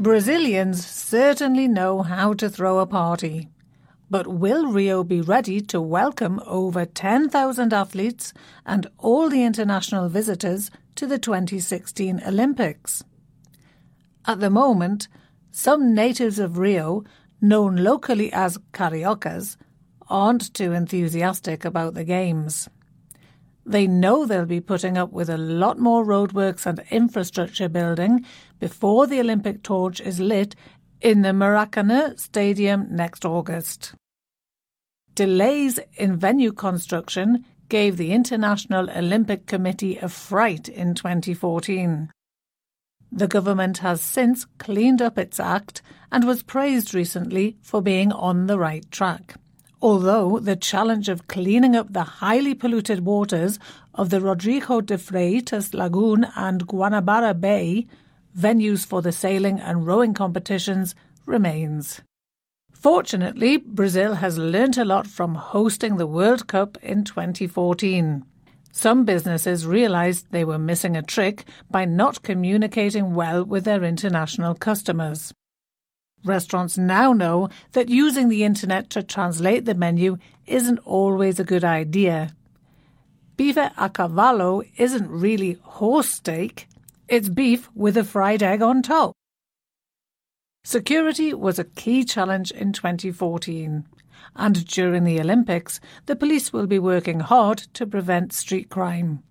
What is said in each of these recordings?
Brazilians certainly know how to throw a party. But will Rio be ready to welcome over 10,000 athletes and all the international visitors to the 2016 Olympics? At the moment, some natives of Rio, known locally as cariocas, aren't too enthusiastic about the Games. They know they'll be putting up with a lot more roadworks and infrastructure building before the Olympic torch is lit in the Maracanã Stadium next August. Delays in venue construction gave the International Olympic Committee a fright in 2014. The government has since cleaned up its act and was praised recently for being on the right track. Although the challenge of cleaning up the highly polluted waters of the Rodrigo de Freitas Lagoon and Guanabara Bay, venues for the sailing and rowing competitions, remains. Fortunately, Brazil has learnt a lot from hosting the World Cup in 2014. Some businesses realised they were missing a trick by not communicating well with their international customers. Restaurants now know that using the internet to translate the menu isn't always a good idea. Bife a cavalo isn't really horse steak, it's beef with a fried egg on top. Security was a key challenge in 2014, and during the Olympics, the police will be working hard to prevent street crime.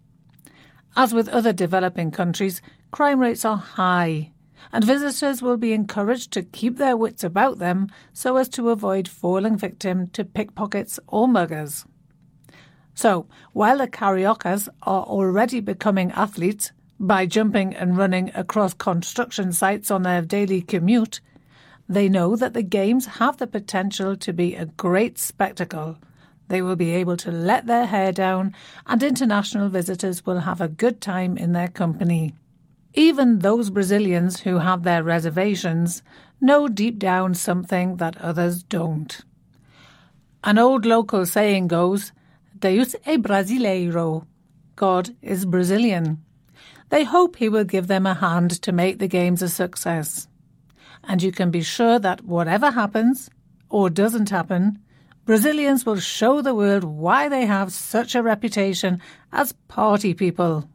As with other developing countries, crime rates are high and visitors will be encouraged to keep their wits about them so as to avoid falling victim to pickpockets or muggers. So, while the Cariocas are already becoming athletes by jumping and running across construction sites on their daily commute, they know that the Games have the potential to be a great spectacle. They will be able to let their hair down, and international visitors will have a good time in their company. Even those Brazilians who have their reservations know deep down something that others don't. An old local saying goes, Deus é brasileiro. God is Brazilian. They hope he will give them a hand to make the games a success. And you can be sure that whatever happens, or doesn't happen, Brazilians will show the world why they have such a reputation as party people.